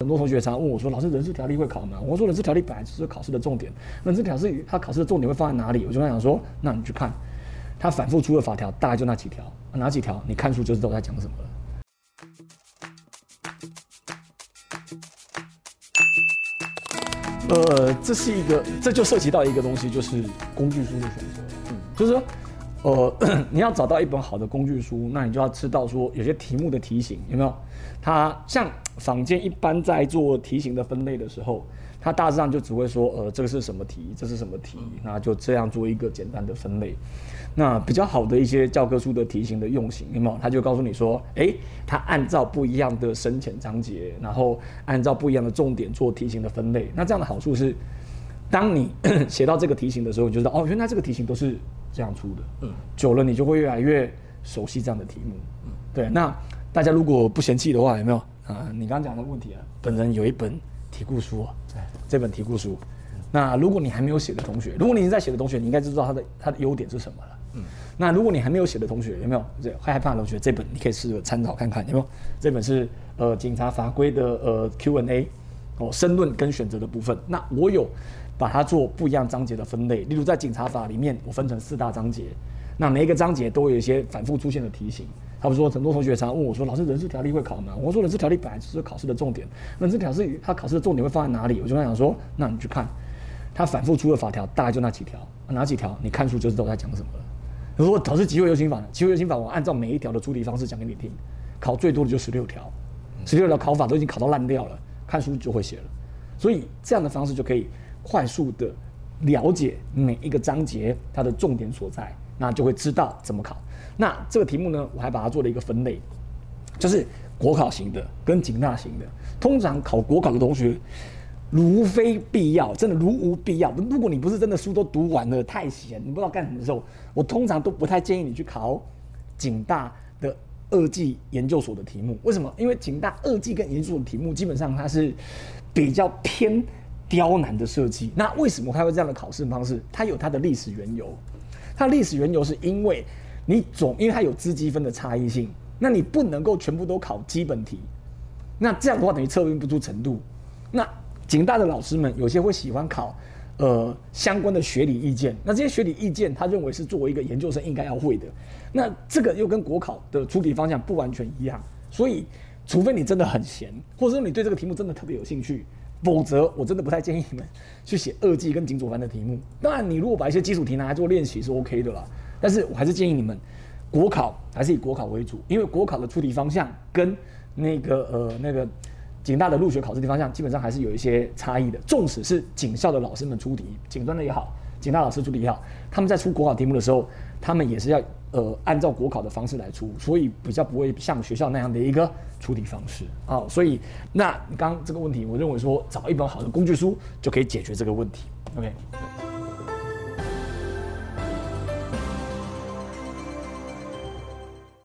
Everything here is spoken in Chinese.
很多同学常问我说：“老师，人事条例会考吗？”我说：“人事条例本来就是考试的重点，人事条例它考试的重点会放在哪里？”我就跟他讲说：“那你去看，他反复出的法条大概就那几条，哪几条？你看书就知道我在讲什么了。”呃，这是一个，这就涉及到一个东西，就是工具书的选择。嗯，就是说，呃，你要找到一本好的工具书，那你就要知道说，有些题目的题型有没有？它像坊间一般在做题型的分类的时候，它大致上就只会说，呃，这个是什么题，这是什么题，那就这样做一个简单的分类。那比较好的一些教科书的题型的用型，有没有？他就告诉你说，哎，它按照不一样的深浅章节，然后按照不一样的重点做题型的分类。那这样的好处是，当你 写到这个题型的时候，你就知道，哦，原来这个题型都是这样出的。嗯，久了你就会越来越熟悉这样的题目。嗯，对。那大家如果不嫌弃的话，有没有啊？你刚刚讲的问题啊，本人有一本题库书啊，这本题库书。那如果你还没有写的同学，如果你已经在写的同学，你应该知道它的它的优点是什么了。嗯，那如果你还没有写的同学，有没有这害害怕的同学？这本你可以试着参考看看，有没有？这本是呃警察法规的呃 Q&A 哦，申论跟选择的部分。那我有把它做不一样章节的分类，例如在警察法里面，我分成四大章节，那每一个章节都有一些反复出现的题型。他们说很多同学常问我说：“老师，人事条例会考吗？”我说：“人事条例本来就是考试的重点，人事条例它考试的重点会放在哪里？”我就跟他讲说：“那你去看，它反复出的法条大概就那几条，哪几条？你看书就知道我在讲什么了。”如果导致机会游行法？机会游行法我按照每一条的出题方式讲给你听，考最多的就十六条，十六条考法都已经考到烂掉了，看书就会写了。所以这样的方式就可以快速的了解每一个章节它的重点所在，那就会知道怎么考。那这个题目呢，我还把它做了一个分类，就是国考型的跟警大型的。通常考国考的同学。如非必要，真的如无必要。如果你不是真的书都读完了，太闲，你不知道干什么的时候，我通常都不太建议你去考警大的二技研究所的题目。为什么？因为警大二技跟研究所的题目基本上它是比较偏刁难的设计。那为什么它会这样的考试方式？它有它的历史缘由。它历史缘由是因为你总因为它有资积分的差异性，那你不能够全部都考基本题。那这样的话等于测验不出程度。那警大的老师们有些会喜欢考，呃，相关的学理意见。那这些学理意见，他认为是作为一个研究生应该要会的。那这个又跟国考的出题方向不完全一样。所以，除非你真的很闲，或者说你对这个题目真的特别有兴趣，否则我真的不太建议你们去写二季跟警佐班的题目。当然，你如果把一些基础题拿来做练习是 OK 的啦。但是我还是建议你们，国考还是以国考为主，因为国考的出题方向跟那个呃那个。警大的入学考试的方向基本上还是有一些差异的，纵使是警校的老师们出题，警专的也好，警大老师出题也好，他们在出国考题目的时候，他们也是要呃按照国考的方式来出，所以比较不会像学校那样的一个出题方式 啊。所以那刚这个问题，我认为说找一本好的工具书就可以解决这个问题。OK。